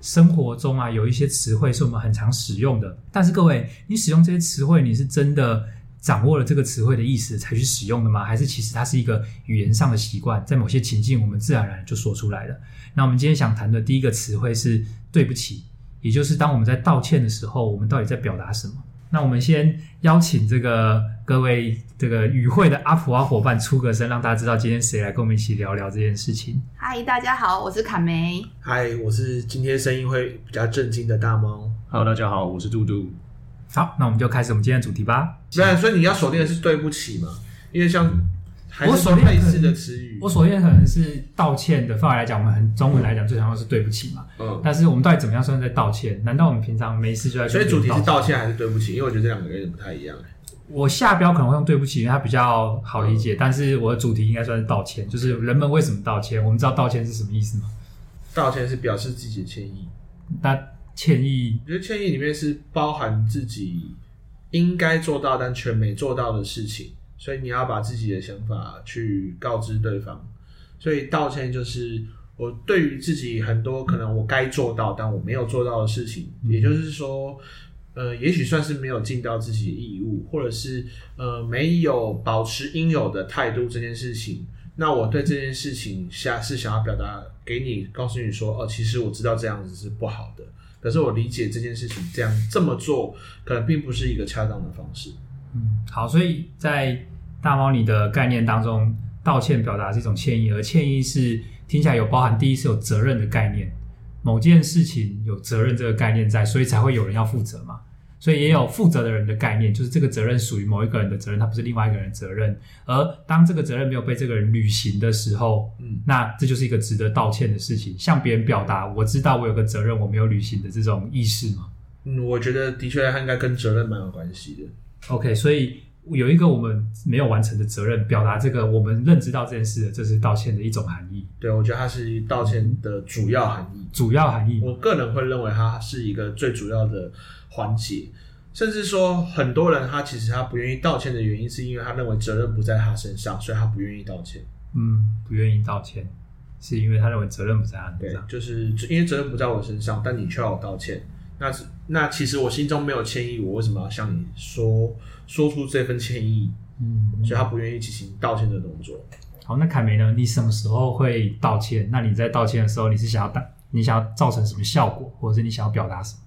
生活中啊，有一些词汇是我们很常使用的，但是各位，你使用这些词汇，你是真的掌握了这个词汇的意思才去使用的吗？还是其实它是一个语言上的习惯，在某些情境我们自然而然就说出来了？那我们今天想谈的第一个词汇是“对不起”，也就是当我们在道歉的时候，我们到底在表达什么？那我们先邀请这个各位这个与会的阿普阿伙伴出个声，让大家知道今天谁来跟我们一起聊聊这件事情。嗨，大家好，我是卡梅。嗨，我是今天声音会比较震惊的大猫。Hello，大家好，我是杜杜。好，那我们就开始我们今天的主题吧。对，所以你要锁定的是对不起嘛？因为像。我锁定类似的词语，我锁定可能是道歉的范围来讲，我们很中文来讲最常用是对不起嘛。嗯，但是我们到底怎么样算在道歉？难道我们平常没事就在？所以主题是道歉还是对不起？因为我觉得这两个有点不太一样。我下标可能会用对不起，因为它比较好理解。嗯、但是我的主题应该算是道歉，就是人们为什么道歉？我们知道道歉是什么意思吗？道歉是表示自己的歉意。那歉意，我觉得歉意里面是包含自己应该做到但却没做到的事情。所以你要把自己的想法去告知对方，所以道歉就是我对于自己很多可能我该做到但我没有做到的事情，也就是说，呃，也许算是没有尽到自己的义务，或者是呃没有保持应有的态度这件事情。那我对这件事情下是想要表达给你，告诉你说，哦，其实我知道这样子是不好的，可是我理解这件事情这样这么做可能并不是一个恰当的方式。嗯，好，所以在大猫你的概念当中，道歉表达是一种歉意，而歉意是听起来有包含第一是有责任的概念，某件事情有责任这个概念在，所以才会有人要负责嘛，所以也有负责的人的概念，就是这个责任属于某一个人的责任，它不是另外一个人的责任，而当这个责任没有被这个人履行的时候，嗯，那这就是一个值得道歉的事情，向别人表达我知道我有个责任我没有履行的这种意识嘛，嗯，我觉得的确它应该跟责任蛮有关系的。OK，所以有一个我们没有完成的责任，表达这个我们认知到这件事的，这是道歉的一种含义。对，我觉得它是道歉的主要含义。主要含义，我个人会认为它是一个最主要的环节。甚至说，很多人他其实他不愿意道歉的原因，是因为他认为责任不在他身上，所以他不愿意道歉。嗯，不愿意道歉，是因为他认为责任不在他身上。对，就是因为责任不在我身上，但你却要我道歉。那是那其实我心中没有歉意，我为什么要向你说说出这份歉意？嗯，所以他不愿意进行道歉的动作。好，那凯梅呢？你什么时候会道歉？那你在道歉的时候，你是想要打你想要造成什么效果，或者是你想要表达什么？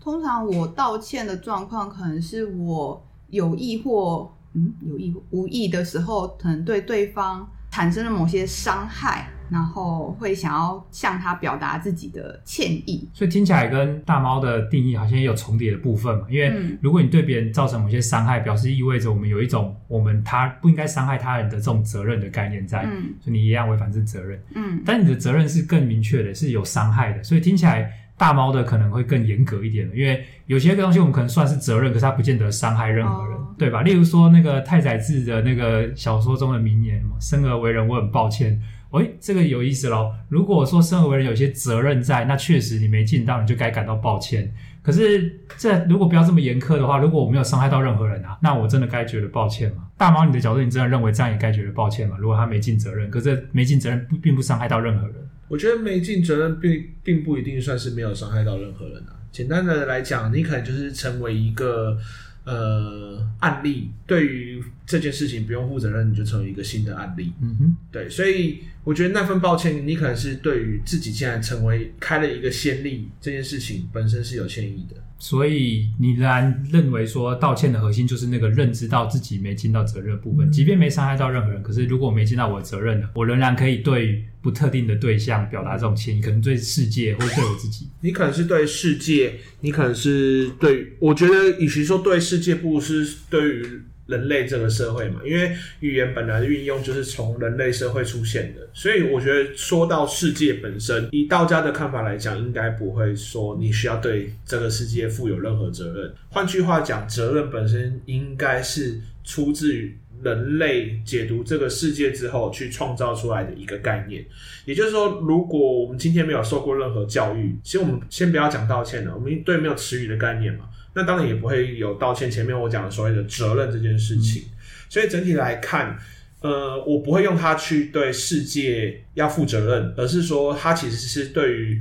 通常我道歉的状况，可能是我有意或嗯有意或无意的时候，可能对对方产生了某些伤害。然后会想要向他表达自己的歉意，所以听起来跟大猫的定义好像也有重叠的部分嘛。因为如果你对别人造成某些伤害，表示意味着我们有一种我们他不应该伤害他人的这种责任的概念在，嗯，所以你一样违反这责任，嗯。但你的责任是更明确的，是有伤害的，所以听起来大猫的可能会更严格一点，因为有些个东西我们可能算是责任，可是它不见得伤害任何人，哦，对吧？例如说那个太宰治的那个小说中的名言嘛，“生而为人，我很抱歉。”诶，这个有意思喽。如果说生而为人有些责任在，那确实你没尽到，你就该感到抱歉。可是这如果不要这么严苛的话，如果我没有伤害到任何人啊，那我真的该觉得抱歉吗？大猫，你的角度，你真的认为这样也该觉得抱歉吗？如果他没尽责任，可是没尽责任不并不伤害到任何人。我觉得没尽责任并并不一定算是没有伤害到任何人啊。简单的来讲，你可能就是成为一个。呃，案例对于这件事情不用负责任，你就成为一个新的案例。嗯哼，对，所以我觉得那份抱歉，你可能是对于自己现在成为开了一个先例，这件事情本身是有歉意的。所以你仍然认为说，道歉的核心就是那个认知到自己没尽到责任的部分，即便没伤害到任何人，可是如果我没尽到我的责任呢，我仍然可以对不特定的对象表达这种歉意，可能对世界或者对我自己。你可能是对世界，你可能是对，我觉得与其说对世界，不如是对于。人类这个社会嘛，因为语言本来的运用就是从人类社会出现的，所以我觉得说到世界本身，以道家的看法来讲，应该不会说你需要对这个世界负有任何责任。换句话讲，责任本身应该是出自于人类解读这个世界之后去创造出来的一个概念。也就是说，如果我们今天没有受过任何教育，其实我们先不要讲道歉了，我们对没有词语的概念嘛。那当然也不会有道歉。前面我讲的所谓的责任这件事情，所以整体来看，呃，我不会用它去对世界要负责任，而是说它其实是对于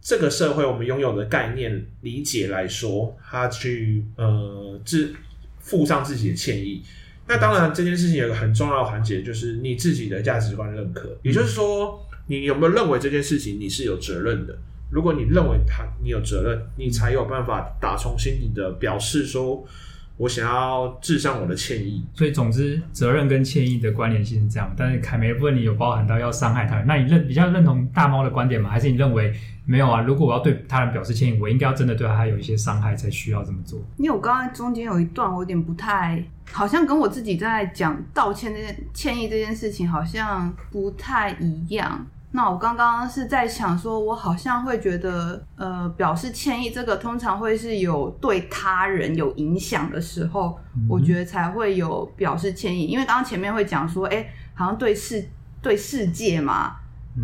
这个社会我们拥有的概念理解来说，它去呃自负上自己的歉意。那当然，这件事情有一个很重要的环节，就是你自己的价值观认可，也就是说，你有没有认为这件事情你是有责任的？如果你认为他你有责任，你才有办法打从心底的表示说。我想要致上我的歉意，所以总之，责任跟歉意的关联性是这样。但是凯梅的部分，你有包含到要伤害他人，那你认比较认同大猫的观点吗？还是你认为没有啊？如果我要对他人表示歉意，我应该要真的对他有一些伤害才需要这么做？因为我刚刚中间有一段，我有点不太，好像跟我自己在讲道歉这件歉意这件事情，好像不太一样。那我刚刚是在想说，我好像会觉得，呃，表示歉意这个通常会是有对他人有影响的时候，嗯、我觉得才会有表示歉意。因为刚刚前面会讲说，哎、欸，好像对世对世界嘛，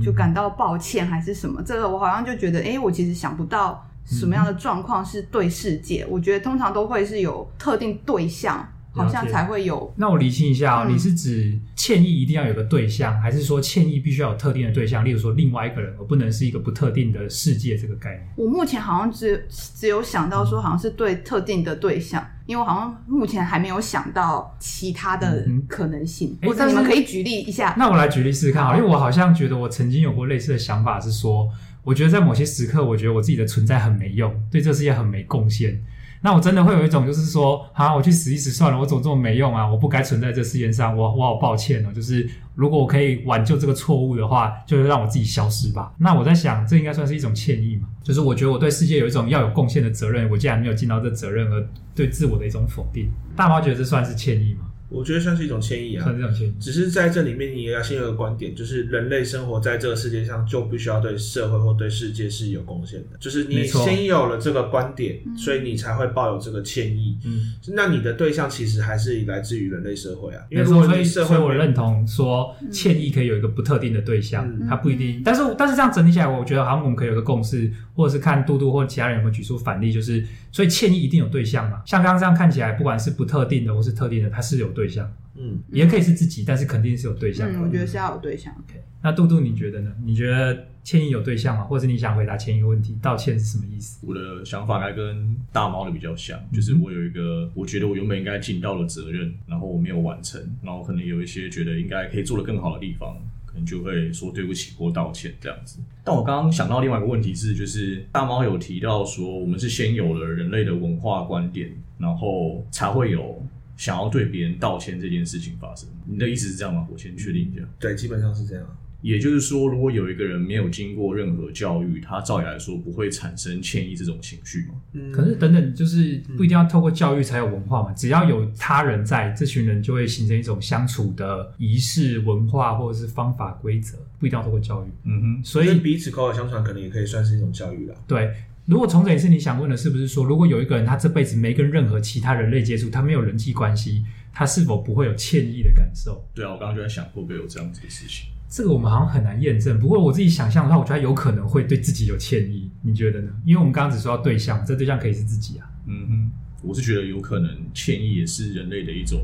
就感到抱歉还是什么，嗯、这个我好像就觉得，哎、欸，我其实想不到什么样的状况是对世界。嗯、我觉得通常都会是有特定对象。好像才会有。那我厘清一下哦，嗯、你是指歉意一定要有个对象，还是说歉意必须要有特定的对象？例如说另外一个人，而不能是一个不特定的世界这个概念？我目前好像只只有想到说，好像是对特定的对象，嗯、因为我好像目前还没有想到其他的可能性。或者、嗯、你们可以举例一下。那我来举例试试看啊，因为我好像觉得我曾经有过类似的想法，是说，我觉得在某些时刻，我觉得我自己的存在很没用，对这世界很没贡献。那我真的会有一种，就是说，啊，我去死一死算了，我怎么这么没用啊？我不该存在这世界上，我我好抱歉哦。就是如果我可以挽救这个错误的话，就让我自己消失吧。那我在想，这应该算是一种歉意嘛？就是我觉得我对世界有一种要有贡献的责任，我竟然没有尽到这责任，而对自我的一种否定。大猫觉得这算是歉意吗？我觉得算是一种歉意啊，算是一种歉意。只是在这里面，你也要先有个观点，就是人类生活在这个世界上，就必须要对社会或对世界是有贡献的。就是你先有了这个观点，所以你才会抱有这个歉意。嗯，那你的对象其实还是来自于人类社会啊。因为所以社会，所以我认同说，歉意可以有一个不特定的对象，嗯、它不一定。但是，但是这样整理起来，我觉得好像我们可以有个共识，或者是看嘟嘟或其他人有没有举出反例，就是所以歉意一定有对象嘛。像刚刚这样看起来，不管是不特定的或是特定的，它是有对象。嗯，也可以是自己，但是肯定是有对象我觉得是要有对象。OK，那杜杜你觉得呢？你觉得歉意有对象吗？或者是你想回答前一个问题，道歉是什么意思？我的想法还跟大猫的比较像，就是我有一个，我觉得我原本应该尽到的责任，然后我没有完成，然后可能有一些觉得应该可以做得更好的地方，可能就会说对不起或道歉这样子。但我刚刚想到另外一个问题是，就是大猫有提到说，我们是先有了人类的文化观点，然后才会有。想要对别人道歉这件事情发生，你的意思是这样吗？我先确定一下。对，基本上是这样。也就是说，如果有一个人没有经过任何教育，他照理来说不会产生歉意这种情绪吗？嗯。可是等等，就是不一定要透过教育才有文化嘛？只要有他人在，这群人就会形成一种相处的仪式文化或者是方法规则，不一定要透过教育。嗯哼。所以彼此口口相传，可能也可以算是一种教育啦。对。如果重整也是你想问的，是不是说，如果有一个人他这辈子没跟任何其他人类接触，他没有人际关系，他是否不会有歉意的感受？对啊，我刚刚就在想，会不会有这样子的事情？这个我们好像很难验证。不过我自己想象的话，我觉得他有可能会对自己有歉意。你觉得呢？因为我们刚刚只说到对象，这对象可以是自己啊。嗯哼，我是觉得有可能歉意也是人类的一种。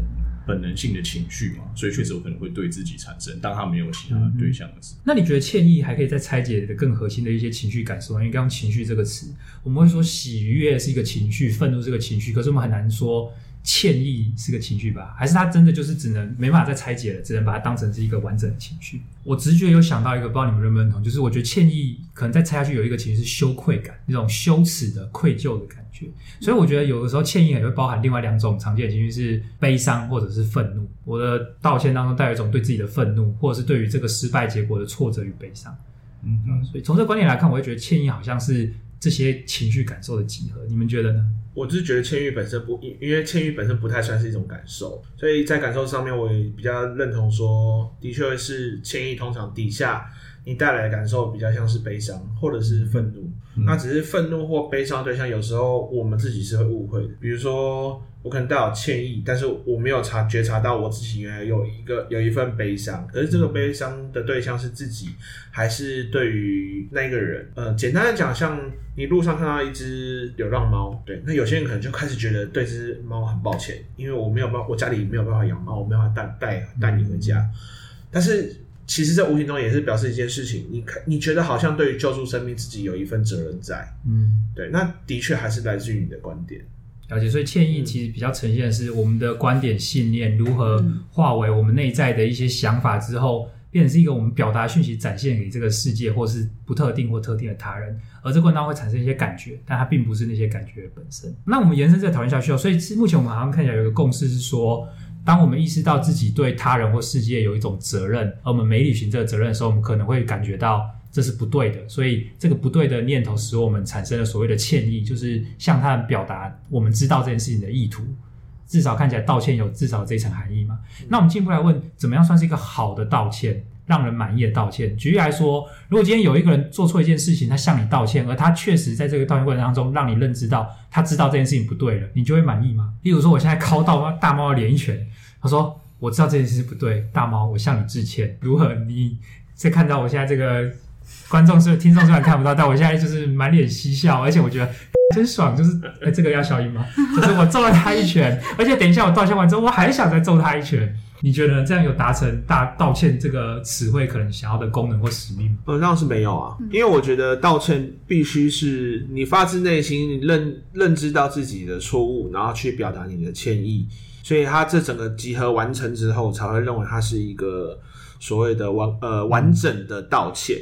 本能性的情绪嘛，所以确实有可能会对自己产生。当他没有其他的对象的时候，那你觉得歉意还可以再拆解的更核心的一些情绪感受吗？因为刚刚“情绪”这个词，我们会说喜悦是一个情绪，愤怒是个情绪，可是我们很难说。歉意是个情绪吧，还是他真的就是只能没办法再拆解了，只能把它当成是一个完整的情绪？我直觉有想到一个，不知道你们认不认同，就是我觉得歉意可能再拆下去有一个情绪是羞愧感，那种羞耻的愧疚的感觉。所以我觉得有的时候歉意也会包含另外两种常见的情绪，是悲伤或者是愤怒。我的道歉当中带有一种对自己的愤怒，或者是对于这个失败结果的挫折与悲伤。嗯嗯，所以从这个观点来看，我会觉得歉意好像是这些情绪感受的集合。你们觉得呢？我就是觉得歉意本身不，因因为歉意本身不太算是一种感受，所以在感受上面，我也比较认同说，的确是歉意通常底下你带来的感受比较像是悲伤或者是愤怒。嗯、那只是愤怒或悲伤对象，有时候我们自己是会误会的。比如说，我可能带有歉意，但是我没有察觉察到我自己原来有一个有一份悲伤。可是这个悲伤的对象是自己，还是对于那个人？呃，简单的讲，像你路上看到一只流浪猫，对，那有些人可能就开始觉得对这只猫很抱歉，因为我没有办法，我家里没有办法养猫，我没有办法带带带你回家。但是。其实，这无形中也是表示一件事情，你看，你觉得好像对于救助生命自己有一份责任在，嗯，对，那的确还是来自于你的观点。了解，所以歉意其实比较呈现的是我们的观点、信念如何化为我们内在的一些想法之后，变成是一个我们表达讯息展现给这个世界，或是不特定或特定的他人，而这过程当中会产生一些感觉，但它并不是那些感觉本身。那我们延伸这个讨论下去哦，所以目前我们好像看起来有一个共识是说。当我们意识到自己对他人或世界有一种责任，而我们没履行这个责任的时候，我们可能会感觉到这是不对的。所以，这个不对的念头使我们产生了所谓的歉意，就是向他人表达我们知道这件事情的意图。至少看起来道歉有至少这一层含义嘛？那我们进一步来问，怎么样算是一个好的道歉？让人满意的道歉。举例来说，如果今天有一个人做错一件事情，他向你道歉，而他确实在这个道歉过程当中让你认知到他知道这件事情不对了，你就会满意吗？例如说，我现在敲到大猫的脸一拳，他说：“我知道这件事不对，大猫，我向你致歉。”如何？你在看到我现在这个观众是听众虽然看不到，但我现在就是满脸嬉笑，而且我觉得 真爽。就是，哎，这个要消音吗？就是我揍了他一拳，而且等一下我道歉完之后，我还想再揍他一拳。你觉得这样有达成大道歉这个词汇可能想要的功能或使命吗？呃，那是没有啊，因为我觉得道歉必须是你发自内心你认认知到自己的错误，然后去表达你的歉意，所以他这整个集合完成之后，才会认为它是一个所谓的完呃完整的道歉。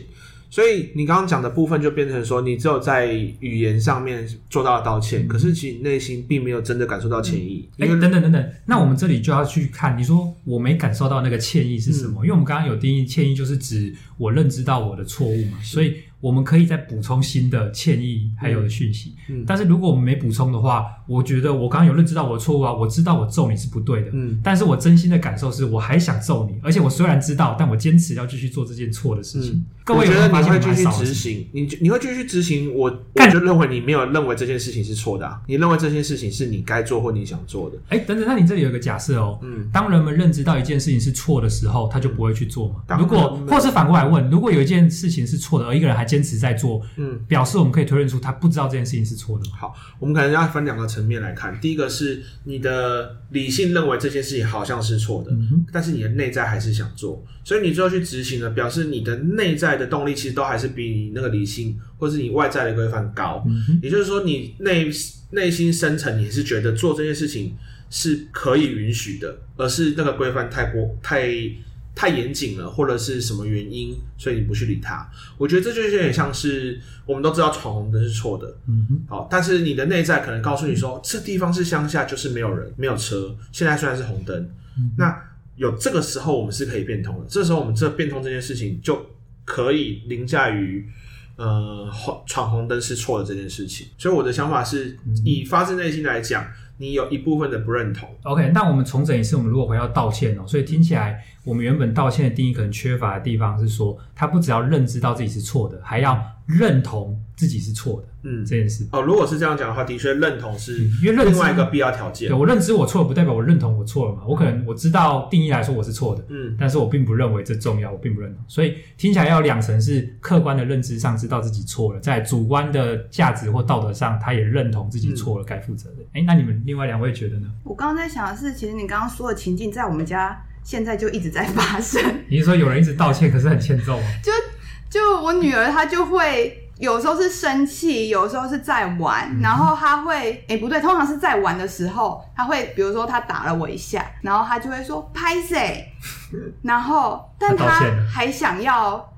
所以你刚刚讲的部分就变成说，你只有在语言上面做到了道歉，嗯、可是其实内心并没有真的感受到歉意。哎、嗯，等等等等，那我们这里就要去看，你说我没感受到那个歉意是什么？嗯、因为我们刚刚有定义，歉意就是指我认知到我的错误嘛，所以。我们可以再补充新的歉意，还有的讯息。嗯，但是如果我们没补充的话，我觉得我刚刚有认知到我的错误啊，我知道我揍你是不对的。嗯，但是我真心的感受是我还想揍你，而且我虽然知道，但我坚持要继续做这件错的事情。嗯、各位有没有发现，我觉得你会继续执行，你你会继续执行。我我就认为你没有认为这件事情是错的、啊，你认为这件事情是你该做或你想做的。哎，等等，那你这里有一个假设哦。嗯，当人们认知到一件事情是错的时候，他就不会去做嘛。如果或是反过来问，如果有一件事情是错的，而一个人还坚持在做。嗯，表示我们可以推论出他不知道这件事情是错的。好，我们可能要分两个层面来看。第一个是你的理性认为这件事情好像是错的，嗯、但是你的内在还是想做，所以你最后去执行了，表示你的内在的动力其实都还是比你那个理性或是你外在的规范高。嗯、也就是说，你内内心深层你是觉得做这件事情是可以允许的，而是那个规范太过太。太严谨了，或者是什么原因，所以你不去理他。我觉得这就是有点像是我们都知道闯红灯是错的，嗯哼，好，但是你的内在可能告诉你说，嗯、这地方是乡下，就是没有人，没有车。现在虽然是红灯，嗯、那有这个时候我们是可以变通的。这时候我们这变通这件事情就可以凌驾于呃闯红灯是错的这件事情。所以我的想法是以发自内心来讲。你有一部分的不认同。OK，那我们重整一次，我们如果回到道歉哦，所以听起来我们原本道歉的定义可能缺乏的地方是说，他不只要认知到自己是错的，还要认同自己是错的。嗯，这件事哦，如果是这样讲的话，的确认同是因为另外一个必要条件。对，我认知我错了，不代表我认同我错了嘛。我可能我知道定义来说我是错的，嗯，但是我并不认为这重要，我并不认同。所以听起来要两层是客观的认知上知道自己错了，在主观的价值或道德上，他也认同自己错了，该负责的。哎，那你们另外两位觉得呢？我刚刚在想的是，其实你刚刚说的情境在我们家现在就一直在发生。你是说有人一直道歉，可是很欠揍吗？就就我女儿她就会。有时候是生气，有时候是在玩，嗯、然后她会，哎、欸，不对，通常是在玩的时候，她会，比如说她打了我一下，然后她就会说拍谁，然后，但她还想要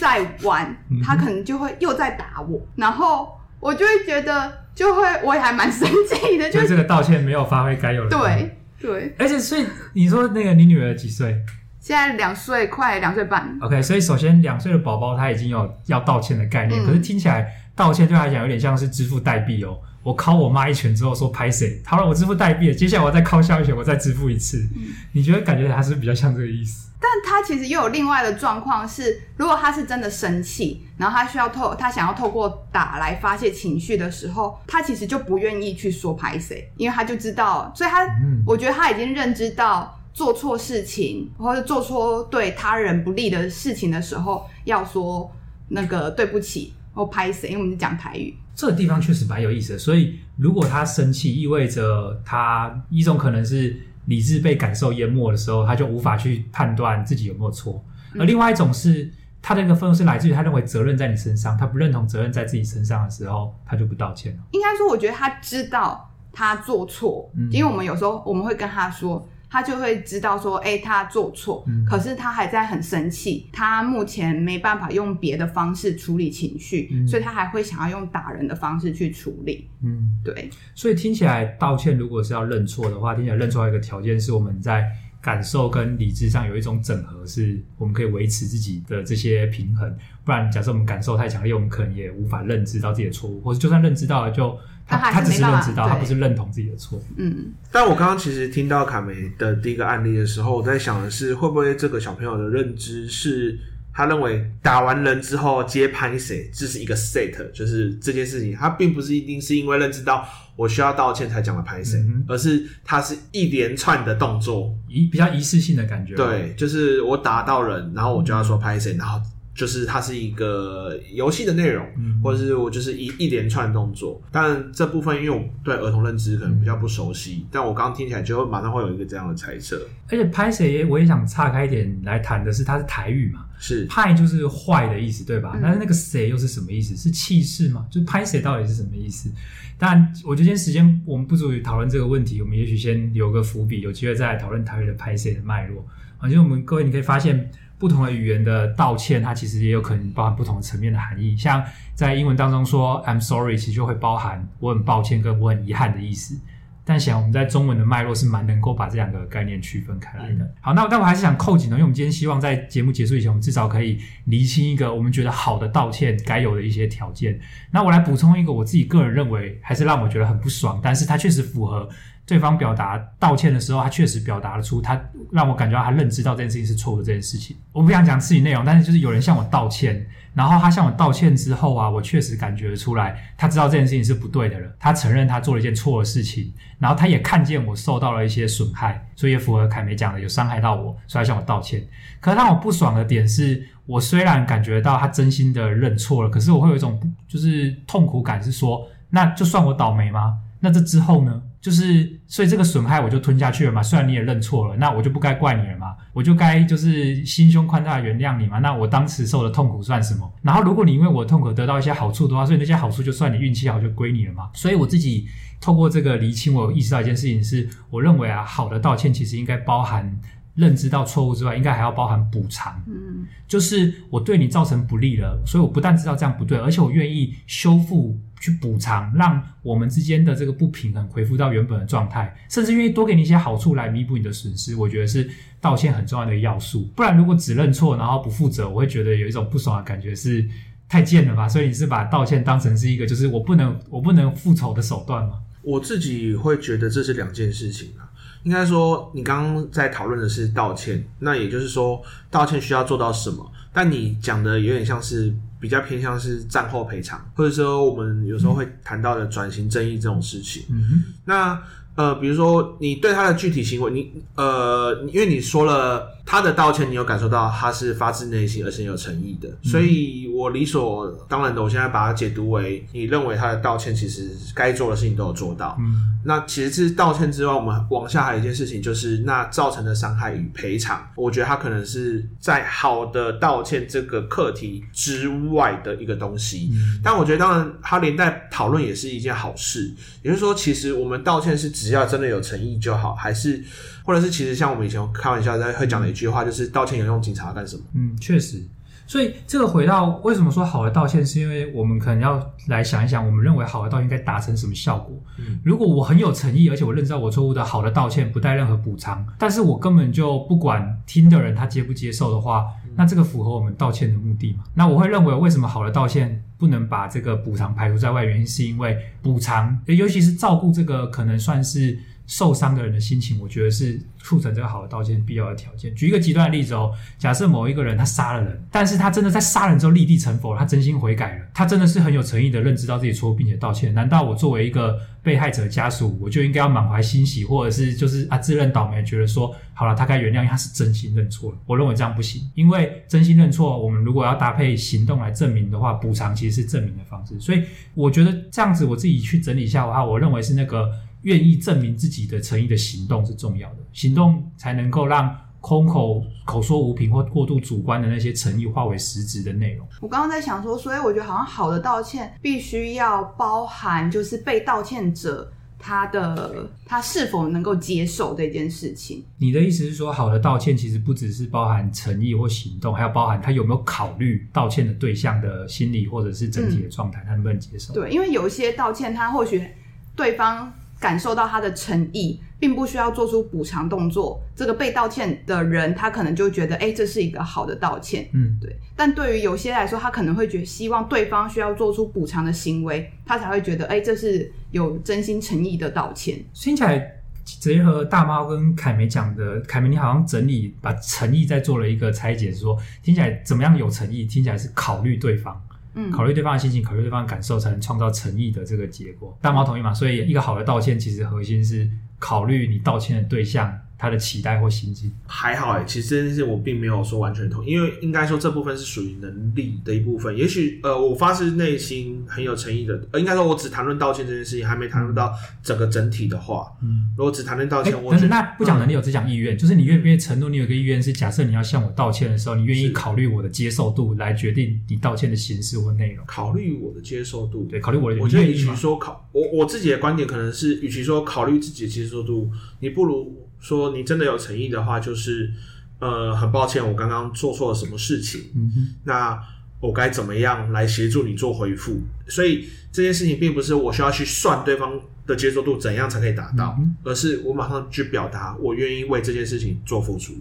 再玩，她，可能就会又在打我，然后我就会觉得，就会，我也还蛮生气的，就这个道歉没有发挥该有的，对对，而且所以你说那个你女儿几岁？现在两岁，快两岁半。OK，所以首先两岁的宝宝他已经有要道歉的概念，嗯、可是听起来道歉对他来讲有点像是支付代币哦。我敲我妈一拳之后说拍谁？好了，我支付代币了，接下来我再敲下一拳，我再支付一次。嗯、你觉得感觉他是比较像这个意思？但他其实又有另外的状况是，如果他是真的生气，然后他需要透他想要透过打来发泄情绪的时候，他其实就不愿意去说拍谁，因为他就知道，所以他、嗯、我觉得他已经认知到做错事情或者做错对他人不利的事情的时候，要说那个对不起或拍谁，因为我们是讲台语。这个地方确实蛮有意思的，所以如果他生气，意味着他一种可能是理智被感受淹没的时候，他就无法去判断自己有没有错；而另外一种是他的那个愤怒是来自于他认为责任在你身上，他不认同责任在自己身上的时候，他就不道歉了。应该说，我觉得他知道他做错，嗯，因为我们有时候我们会跟他说。他就会知道说，哎、欸，他做错，嗯、可是他还在很生气，他目前没办法用别的方式处理情绪，嗯、所以他还会想要用打人的方式去处理。嗯，对。所以听起来道歉如果是要认错的话，听起来认错一个条件是我们在感受跟理智上有一种整合，是我们可以维持自己的这些平衡。不然，假设我们感受太强烈，我们可能也无法认知到自己的错误，或者就算认知到了就。他他只是认知到，他不是认同自己的错。嗯，但我刚刚其实听到卡梅的第一个案例的时候，我在想的是，会不会这个小朋友的认知是，他认为打完人之后接拍谁，这是一个 set，就是这件事情，他并不是一定是因为认知到我需要道歉才讲了拍谁，嗯、而是他是一连串的动作，一比较仪式性的感觉。对，就是我打到人，然后我就要说拍谁，然后。就是它是一个游戏的内容，嗯、或者是我就是一一连串动作。但这部分因为我对儿童认知可能比较不熟悉，嗯、但我刚刚听起来就会马上会有一个这样的猜测。而且拍谁，我也想岔开一点来谈的是，它是台语嘛？是派就是坏的意思，对吧？嗯、但是那个谁又是什么意思？是气势吗？就是拍谁到底是什么意思？但我觉得今天时间我们不足以讨论这个问题，我们也许先留个伏笔，有机会再来讨论台语的拍谁的脉络。而且我们各位你可以发现。不同的语言的道歉，它其实也有可能包含不同层面的含义。像在英文当中说 "I'm sorry"，其实就会包含我很抱歉跟我很遗憾的意思。但显然我们在中文的脉络是蛮能够把这两个概念区分开来的。好，那但我还是想扣紧呢，因为我们今天希望在节目结束以前，我们至少可以厘清一个我们觉得好的道歉该有的一些条件。那我来补充一个我自己个人认为还是让我觉得很不爽，但是它确实符合。对方表达道歉的时候，他确实表达了出他让我感觉到他认知到这件事情是错误的这件事情。我不想讲自己内容，但是就是有人向我道歉，然后他向我道歉之后啊，我确实感觉出来，他知道这件事情是不对的了。他承认他做了一件错的事情，然后他也看见我受到了一些损害，所以也符合凯梅讲的有伤害到我，所以他向我道歉。可是让我不爽的点是，我虽然感觉到他真心的认错了，可是我会有一种就是痛苦感，是说那就算我倒霉吗？那这之后呢？就是，所以这个损害我就吞下去了嘛。虽然你也认错了，那我就不该怪你了嘛。我就该就是心胸宽大，原谅你嘛。那我当时受的痛苦算什么？然后如果你因为我的痛苦得到一些好处的话，所以那些好处就算你运气好就归你了嘛。所以我自己透过这个厘清，我有意识到一件事情是，我认为啊，好的道歉其实应该包含。认知到错误之外，应该还要包含补偿。嗯，就是我对你造成不利了，所以我不但知道这样不对，而且我愿意修复、去补偿，让我们之间的这个不平衡恢复到原本的状态，甚至愿意多给你一些好处来弥补你的损失。我觉得是道歉很重要的一个要素。不然，如果只认错然后不负责，我会觉得有一种不爽的感觉，是太贱了吧？所以你是把道歉当成是一个就是我不能我不能复仇的手段吗？我自己会觉得这是两件事情啊。应该说，你刚刚在讨论的是道歉，那也就是说，道歉需要做到什么？但你讲的有点像是比较偏向是战后赔偿，或者说我们有时候会谈到的转型正义这种事情。嗯，那。呃，比如说你对他的具体行为，你呃，因为你说了他的道歉，你有感受到他是发自内心而且有诚意的，所以我理所当然的，我现在把它解读为你认为他的道歉其实该做的事情都有做到。嗯，那其实是道歉之外，我们往下还有一件事情，就是那造成的伤害与赔偿。我觉得他可能是在好的道歉这个课题之外的一个东西。嗯，但我觉得当然，他连带讨论也是一件好事。也就是说，其实我们道歉是。只要真的有诚意就好，还是或者是其实像我们以前开玩笑在会讲的一句话，就是道歉有用，警察干什么？嗯，确实。所以这个回到为什么说好的道歉，是因为我们可能要来想一想，我们认为好的道歉应该达成什么效果？嗯，如果我很有诚意，而且我认知到我错误的，好的道歉不带任何补偿，但是我根本就不管听的人他接不接受的话，那这个符合我们道歉的目的嘛？那我会认为，为什么好的道歉不能把这个补偿排除在外？原因是因为补偿，尤其是照顾这个可能算是。受伤的人的心情，我觉得是促成这个好的道歉必要的条件。举一个极端的例子哦，假设某一个人他杀了人，但是他真的在杀人之后立地成佛，他真心悔改了，他真的是很有诚意的认知到自己错误并且道歉。难道我作为一个被害者家属，我就应该要满怀欣喜，或者是就是啊自认倒霉，觉得说好了，他该原谅，他是真心认错了。我认为这样不行，因为真心认错，我们如果要搭配行动来证明的话，补偿其实是证明的方式。所以我觉得这样子，我自己去整理一下的话，我认为是那个。愿意证明自己的诚意的行动是重要的，行动才能够让空口口说无凭或过度主观的那些诚意化为实质的内容。我刚刚在想说，所以我觉得好像好的道歉必须要包含，就是被道歉者他的他是否能够接受这件事情。你的意思是说，好的道歉其实不只是包含诚意或行动，还要包含他有没有考虑道歉的对象的心理或者是整体的状态，嗯、他能不能接受？对，因为有一些道歉，他或许对方。感受到他的诚意，并不需要做出补偿动作。这个被道歉的人，他可能就觉得，哎，这是一个好的道歉。嗯，对。但对于有些来说，他可能会觉得，希望对方需要做出补偿的行为，他才会觉得，哎，这是有真心诚意的道歉。听起来结合大猫跟凯梅讲的，凯梅你好像整理把诚意再做了一个拆解说，说听起来怎么样有诚意？听起来是考虑对方。嗯，考虑对方的心情，考虑对方的感受，才能创造诚意的这个结果。大猫同意吗？所以，一个好的道歉，其实核心是考虑你道歉的对象。他的期待或心境还好哎，其实这件事我并没有说完全同意，因为应该说这部分是属于能力的一部分。也许呃，我发自内心很有诚意的，呃，应该说我只谈论道歉这件事情，还没谈论到整个整体的话。嗯，如果只谈论道歉，欸、我觉得那不讲能力，我只讲意愿，就是你愿不愿意承诺？你有一个意愿是，假设你要向我道歉的时候，你愿意考虑我的接受度来决定你道歉的形式或内容。考虑我的接受度，对，考虑我的。我觉得与其说考我我自己的观点，可能是与其说考虑自己的接受度，你不如。说你真的有诚意的话，就是呃，很抱歉，我刚刚做错了什么事情。嗯哼，那我该怎么样来协助你做回复？所以这件事情并不是我需要去算对方的接受度怎样才可以达到，嗯，而是我马上去表达我愿意为这件事情做付出。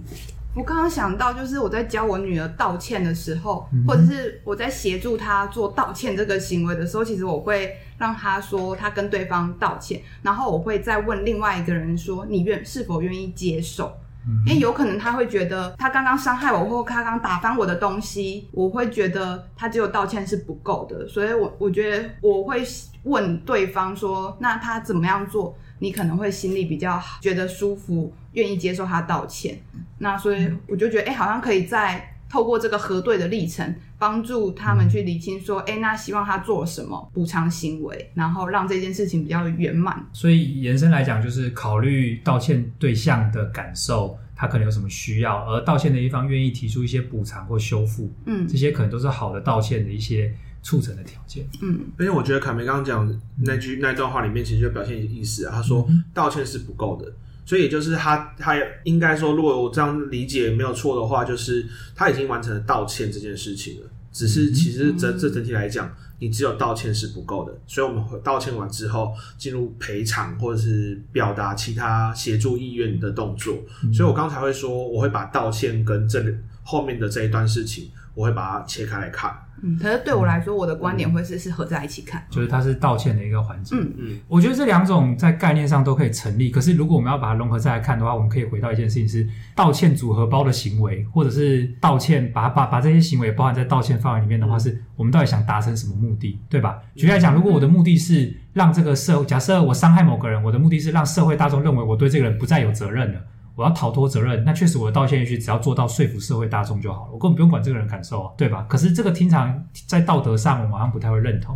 我刚刚想到，就是我在教我女儿道歉的时候，嗯、或者是我在协助她做道歉这个行为的时候，其实我会让她说她跟对方道歉，然后我会再问另外一个人说：“你愿是否愿意接受？”嗯、因为有可能他会觉得他刚刚伤害我，或他刚刚打翻我的东西，我会觉得他只有道歉是不够的，所以我我觉得我会问对方说：“那他怎么样做？”你可能会心里比较觉得舒服，愿意接受他道歉。那所以我就觉得，哎、欸，好像可以再透过这个核对的历程，帮助他们去理清，说，哎、欸，那希望他做什么补偿行为，然后让这件事情比较圆满。所以延伸来讲，就是考虑道歉对象的感受，他可能有什么需要，而道歉的一方愿意提出一些补偿或修复，嗯，这些可能都是好的道歉的一些。促成的条件，嗯，而且我觉得凯梅刚刚讲那句那段话里面，其实就表现一个意思啊。他说道歉是不够的，所以也就是他他应该说，如果我这样理解没有错的话，就是他已经完成了道歉这件事情了。只是其实这这整体来讲，你只有道歉是不够的。所以我们道歉完之后，进入赔偿或者是表达其他协助意愿的动作。所以我刚才会说，我会把道歉跟这后面的这一段事情，我会把它切开来看。嗯，可是对我来说，我的观点会是是合在一起看，就是它是道歉的一个环节。嗯嗯，我觉得这两种在概念上都可以成立。可是如果我们要把它融合再来看的话，我们可以回到一件事情是道歉组合包的行为，或者是道歉把把把这些行为包含在道歉范围里面的话，是我们到底想达成什么目的，对吧？举例来讲，如果我的目的是让这个社会，假设我伤害某个人，我的目的是让社会大众认为我对这个人不再有责任了。我要逃脱责任，那确实我的道歉也许只要做到说服社会大众就好了，我根本不用管这个人感受啊，对吧？可是这个通常在道德上我们好像不太会认同，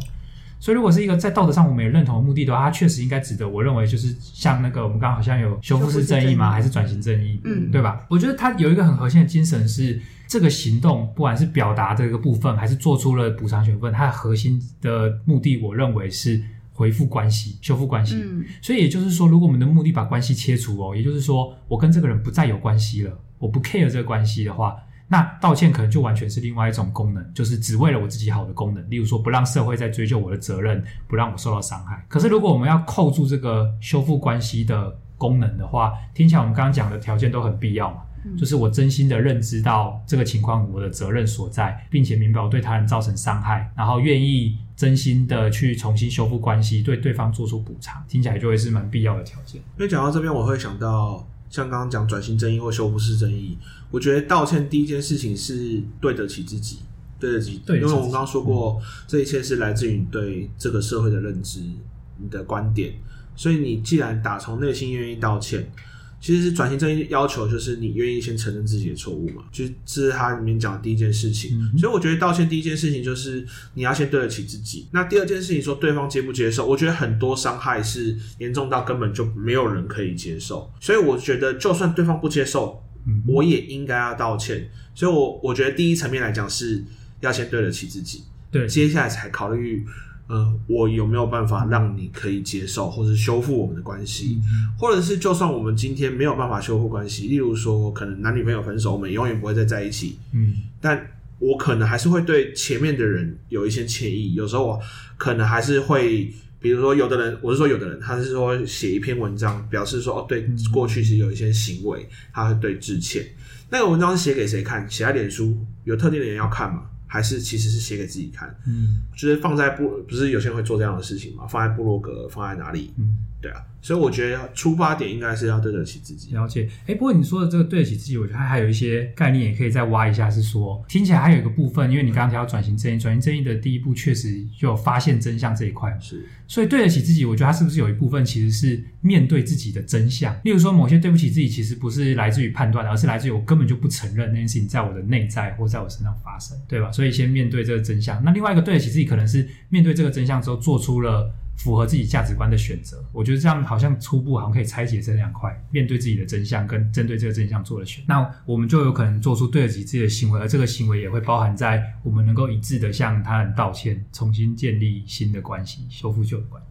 所以如果是一个在道德上我们也认同的目的的话，它确实应该值得。我认为就是像那个我们刚刚好像有修复式正义吗？还是转型正义？嗯，对吧？我觉得它有一个很核心的精神是这个行动，不管是表达这个部分，还是做出了补偿选分，它的核心的目的，我认为是。恢复关系，修复关系。嗯，所以也就是说，如果我们的目的把关系切除哦，也就是说，我跟这个人不再有关系了，我不 care 这个关系的话，那道歉可能就完全是另外一种功能，就是只为了我自己好的功能。例如说，不让社会再追究我的责任，不让我受到伤害。可是，如果我们要扣住这个修复关系的功能的话，听起来我们刚刚讲的条件都很必要嘛。嗯、就是我真心的认知到这个情况我的责任所在，并且明白我对他人造成伤害，然后愿意真心的去重新修复关系，对对方做出补偿，听起来就会是蛮必要的条件。因为讲到这边，我会想到像刚刚讲转型正义或修复式正义，我觉得道歉第一件事情是对得起自己。对得起，对，因为我们刚刚说过，嗯、这一切是来自于你对这个社会的认知，你的观点。所以你既然打从内心愿意道歉，其实是转型正义要求就是你愿意先承认自己的错误嘛，就是这是他里面讲的第一件事情。嗯、所以我觉得道歉第一件事情就是你要先对得起自己。那第二件事情说对方接不接受，我觉得很多伤害是严重到根本就没有人可以接受。所以我觉得就算对方不接受，嗯、我也应该要道歉。所以我我觉得第一层面来讲是。要先对得起自己，对，接下来才考虑，呃，我有没有办法让你可以接受，或是修复我们的关系，嗯、或者是就算我们今天没有办法修复关系，例如说可能男女朋友分手，我们永远不会再在一起，嗯，但我可能还是会对前面的人有一些歉意，有时候我可能还是会，比如说有的人，我是说有的人，他是说写一篇文章，表示说哦，对，过去是有一些行为，他会对致歉，那个文章是写给谁看？写在脸书，有特定的人要看吗？还是其实是写给自己看，嗯，就是放在部，不是有些人会做这样的事情嘛？放在部落格，放在哪里？嗯，对啊。所以我觉得出发点应该是要对得起自己。了解。哎，不过你说的这个对得起自己，我觉得还有一些概念也可以再挖一下。是说，听起来还有一个部分，因为你刚刚提到转型正义，转型正义的第一步确实就有发现真相这一块。是。所以对得起自己，我觉得它是不是有一部分其实是面对自己的真相？例如说，某些对不起自己，其实不是来自于判断，而是来自于我根本就不承认那件事情在我的内在或在我身上发生，对吧？所以先面对这个真相。那另外一个对得起自己，可能是面对这个真相之后，做出了。符合自己价值观的选择，我觉得这样好像初步好像可以拆解这两块，面对自己的真相跟针对这个真相做的选，那我们就有可能做出对得起自己的行为，而这个行为也会包含在我们能够一致的向他人道歉，重新建立新的关系，修复旧的关系。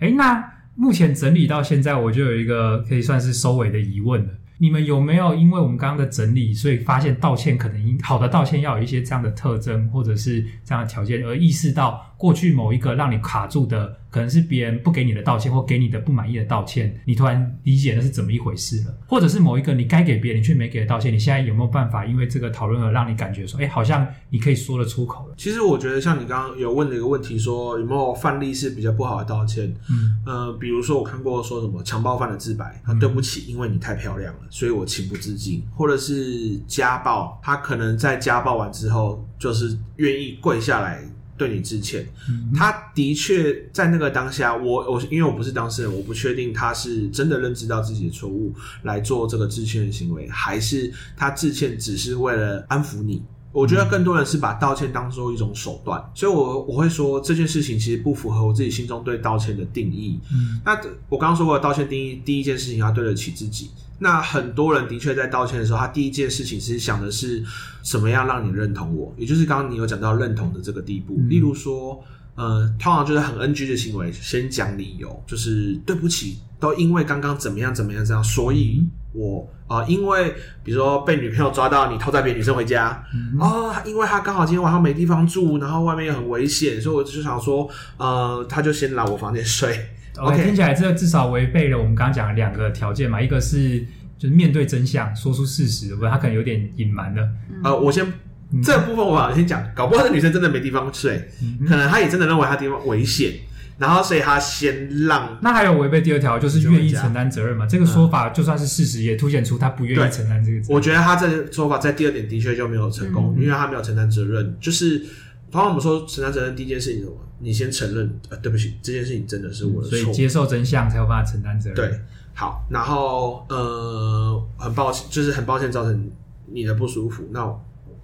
诶，那目前整理到现在，我就有一个可以算是收尾的疑问了。你们有没有因为我们刚刚的整理，所以发现道歉可能应好的道歉要有一些这样的特征，或者是这样的条件，而意识到过去某一个让你卡住的，可能是别人不给你的道歉，或给你的不满意的道歉，你突然理解那是怎么一回事了，或者是某一个你该给别人却没给的道歉，你现在有没有办法因为这个讨论而让你感觉说，哎，好像你可以说得出口了？其实我觉得像你刚刚有问的一个问题说，说有没有范例是比较不好的道歉？嗯，呃，比如说我看过说什么强暴犯的自白，他对不起，因为你太漂亮了，所以我情不自禁，或者是家暴，他可能在家暴完之后，就是愿意跪下来。对你致歉，他的确在那个当下，我我因为我不是当事人，我不确定他是真的认知到自己的错误来做这个致歉的行为，还是他致歉只是为了安抚你。我觉得更多人是把道歉当做一种手段，所以我我会说这件事情其实不符合我自己心中对道歉的定义。嗯，那我刚刚说过的道歉定义，第一件事情要对得起自己。那很多人的确在道歉的时候，他第一件事情其实想的是什么样让你认同我，也就是刚刚你有讲到认同的这个地步。嗯、例如说，呃，通常就是很 NG 的行为，先讲理由，就是对不起，都因为刚刚怎么样怎么样这样，所以我啊、呃，因为比如说被女朋友抓到你偷带别的女生回家，啊、嗯哦，因为他刚好今天晚上没地方住，然后外面又很危险，所以我就想说，呃，他就先来我房间睡。OK，, okay. 听起来这至少违背了我们刚刚讲的两个条件嘛，一个是就是面对真相，说出事实，不，他可能有点隐瞒了。呃，我先、嗯、这个部分我先讲，搞不好这女生真的没地方睡，嗯、可能她也真的认为她地方危险，然后所以他先让。那还有违背第二条，就是愿意承担责任嘛？这个说法就算是事实，也凸显出他不愿意承担这个责任。我觉得他这个说法在第二点的确就没有成功，嗯、因为他没有承担责任，就是。通常我们说承担责任，第一件事情是什么？你先承认，呃，对不起，这件事情真的是我的错。所以接受真相才有办法承担责任。对，好，然后呃，很抱歉，就是很抱歉造成你的不舒服。那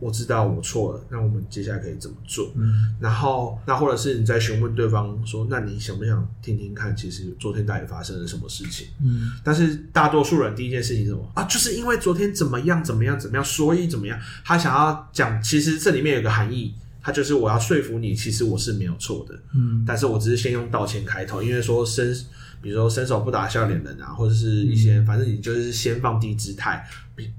我，知道我错了，那我们接下来可以怎么做？嗯，然后那或者是你在询问对方说，那你想不想听听看，其实昨天到底发生了什么事情？嗯，但是大多数人第一件事情是什么？啊，就是因为昨天怎么样怎么样怎么样，所以怎么样？他想要讲，其实这里面有个含义。他就是我要说服你，其实我是没有错的，嗯，但是我只是先用道歉开头，因为说伸，比如说伸手不打笑脸人啊，或者是一些，反正你就是先放低姿态，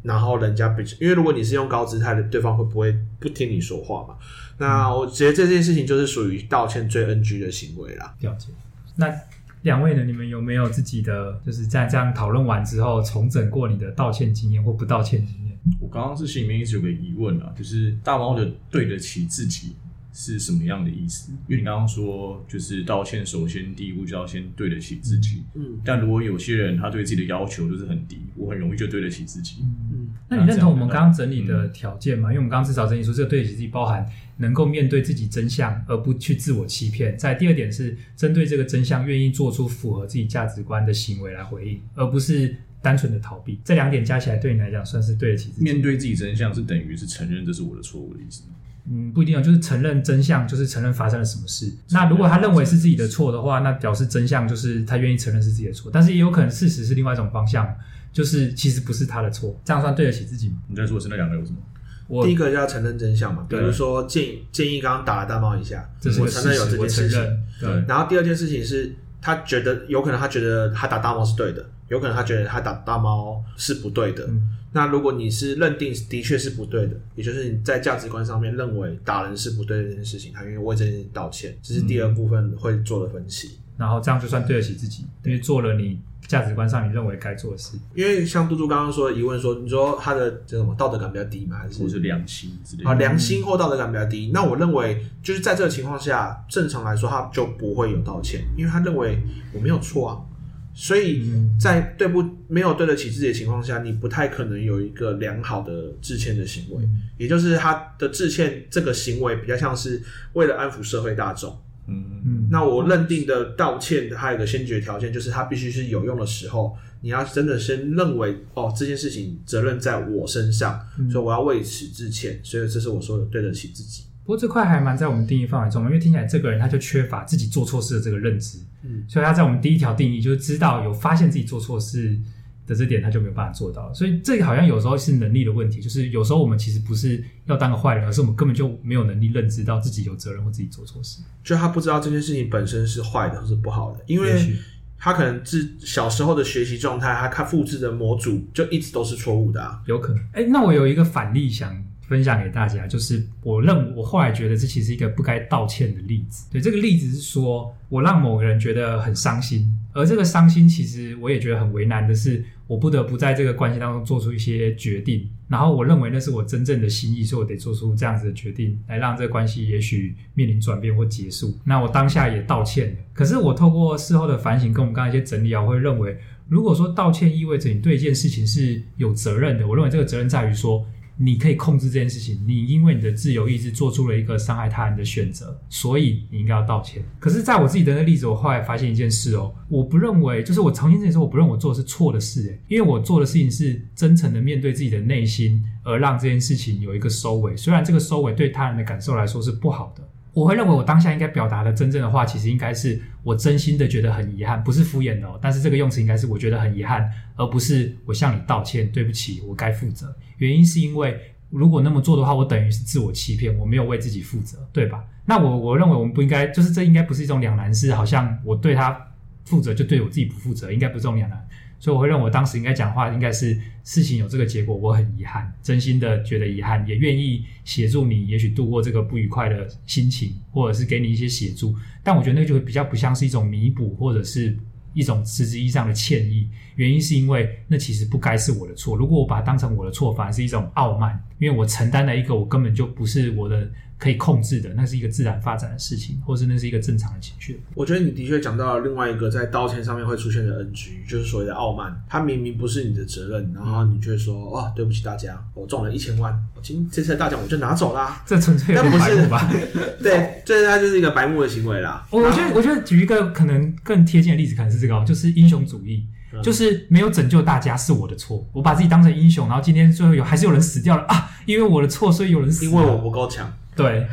然后人家比，因为如果你是用高姿态的，对方会不会不听你说话嘛？那我觉得这件事情就是属于道歉最 NG 的行为啦。了解。那两位呢，你们有没有自己的，就是在这样讨论完之后，重整过你的道歉经验或不道歉经验？我刚刚是心里面一直有个疑问啊，就是大猫的对得起自己是什么样的意思？因为你刚刚说，就是道歉，首先第一步就要先对得起自己。嗯，但如果有些人他对自己的要求就是很低，我很容易就对得起自己。嗯，那你认同我们刚刚整理的条件吗？嗯、因为我们刚刚至少整理说，这个对得起自己包含能够面对自己真相，而不去自我欺骗。在第二点是针对这个真相，愿意做出符合自己价值观的行为来回应，而不是。单纯的逃避，这两点加起来对你来讲算是对得起自己。面对自己真相是等于是承认这是我的错误的意思吗？嗯，不一定啊，就是承认真相，就是承认发生了什么事。那如果他认为是自己的错的话，那表示真相就是他愿意承认是自己的错。但是也有可能事实是另外一种方向，就是其实不是他的错。这样算对得起自己吗？你在说的是那两个有什么？我第一个就要承认真相嘛，比如说建议建议刚刚打了大猫一下，这是我承认有这件事情。对。然后第二件事情是他觉得有可能他觉得他打大猫是对的。有可能他觉得他打大猫是不对的，嗯、那如果你是认定的确是不对的，也就是你在价值观上面认为打人是不对的这件事情，他愿意为这件事情道歉，这是第二部分会做的分析。嗯、然后这样就算对得起自己，因为做了你价值观上你认为该做的事。因为像嘟嘟刚刚说的疑问说，你说他的这什么道德感比较低嘛？还是或是良心之类的？啊，良心或道德感比较低。嗯、那我认为就是在这个情况下，正常来说他就不会有道歉，因为他认为我没有错啊。所以在对不没有对得起自己的情况下，你不太可能有一个良好的致歉的行为。也就是他的致歉这个行为比较像是为了安抚社会大众。嗯嗯。那我认定的道歉，还有一个先决条件，就是他必须是有用的时候，你要真的先认为哦，这件事情责任在我身上，所以我要为此致歉。所以这是我说的对得起自己。不过这块还蛮在我们定义范围中，因为听起来这个人他就缺乏自己做错事的这个认知，嗯，所以他在我们第一条定义就是知道有发现自己做错事的这点，他就没有办法做到。所以这个好像有时候是能力的问题，就是有时候我们其实不是要当个坏人，而是我们根本就没有能力认知到自己有责任或自己做错事，就他不知道这件事情本身是坏的或是不好的，因为他可能自小时候的学习状态，他他复制的模组就一直都是错误的啊，有可能。哎，那我有一个反例想。分享给大家，就是我认我后来觉得这其实是一个不该道歉的例子。对，这个例子是说我让某个人觉得很伤心，而这个伤心其实我也觉得很为难的是，我不得不在这个关系当中做出一些决定。然后我认为那是我真正的心意，所以我得做出这样子的决定，来让这个关系也许面临转变或结束。那我当下也道歉了。可是我透过事后的反省跟我们刚才一些整理啊，我会认为，如果说道歉意味着你对一件事情是有责任的，我认为这个责任在于说。你可以控制这件事情，你因为你的自由意志做出了一个伤害他人的选择，所以你应该要道歉。可是，在我自己的那个例子，我后来发现一件事哦，我不认为，就是我重新认识说，我不认为我做的是错的事，诶，因为我做的事情是真诚的面对自己的内心，而让这件事情有一个收尾。虽然这个收尾对他人的感受来说是不好的。我会认为，我当下应该表达的真正的话，其实应该是我真心的觉得很遗憾，不是敷衍的哦。但是这个用词应该是我觉得很遗憾，而不是我向你道歉，对不起，我该负责。原因是因为如果那么做的话，我等于是自我欺骗，我没有为自己负责，对吧？那我我认为我们不应该，就是这应该不是一种两难，事好像我对他负责就对我自己不负责，应该不是这种两难。所以我会认为，我当时应该讲话应该是事情有这个结果，我很遗憾，真心的觉得遗憾，也愿意协助你，也许度过这个不愉快的心情，或者是给你一些协助。但我觉得那个就会比较不像是一种弥补，或者是一种实质意义上的歉意。原因是因为那其实不该是我的错。如果我把它当成我的错，反而是一种傲慢，因为我承担了一个我根本就不是我的。可以控制的，那是一个自然发展的事情，或是那是一个正常的情绪。我觉得你的确讲到了另外一个在道歉上面会出现的 NG，就是所谓的傲慢。他明明不是你的责任，然后你却说：“哦，对不起大家，我中了一千万，我今这次的大奖我就拿走啦。”这纯粹有点白目吧？对，这他就是一个白目的行为啦。我我觉得，我觉得举一个可能更贴近的例子，可能是这个，就是英雄主义，嗯、就是没有拯救大家是我的错，我把自己当成英雄，然后今天最后有还是有人死掉了啊，因为我的错，所以有人死，因为我不够强。对。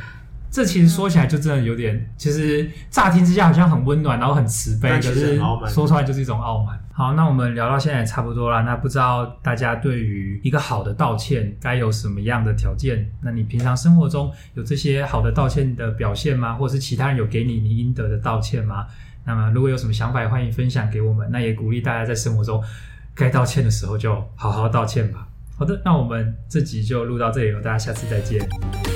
这其实说起来就真的有点，其实乍听之下好像很温暖，然后很慈悲，可是说出来就是一种傲慢。好，那我们聊到现在也差不多了。那不知道大家对于一个好的道歉该有什么样的条件？那你平常生活中有这些好的道歉的表现吗？或者是其他人有给你你应得的道歉吗？那么如果有什么想法，也欢迎分享给我们。那也鼓励大家在生活中该道歉的时候就好好道歉吧。好的，那我们这集就录到这里了，大家下次再见。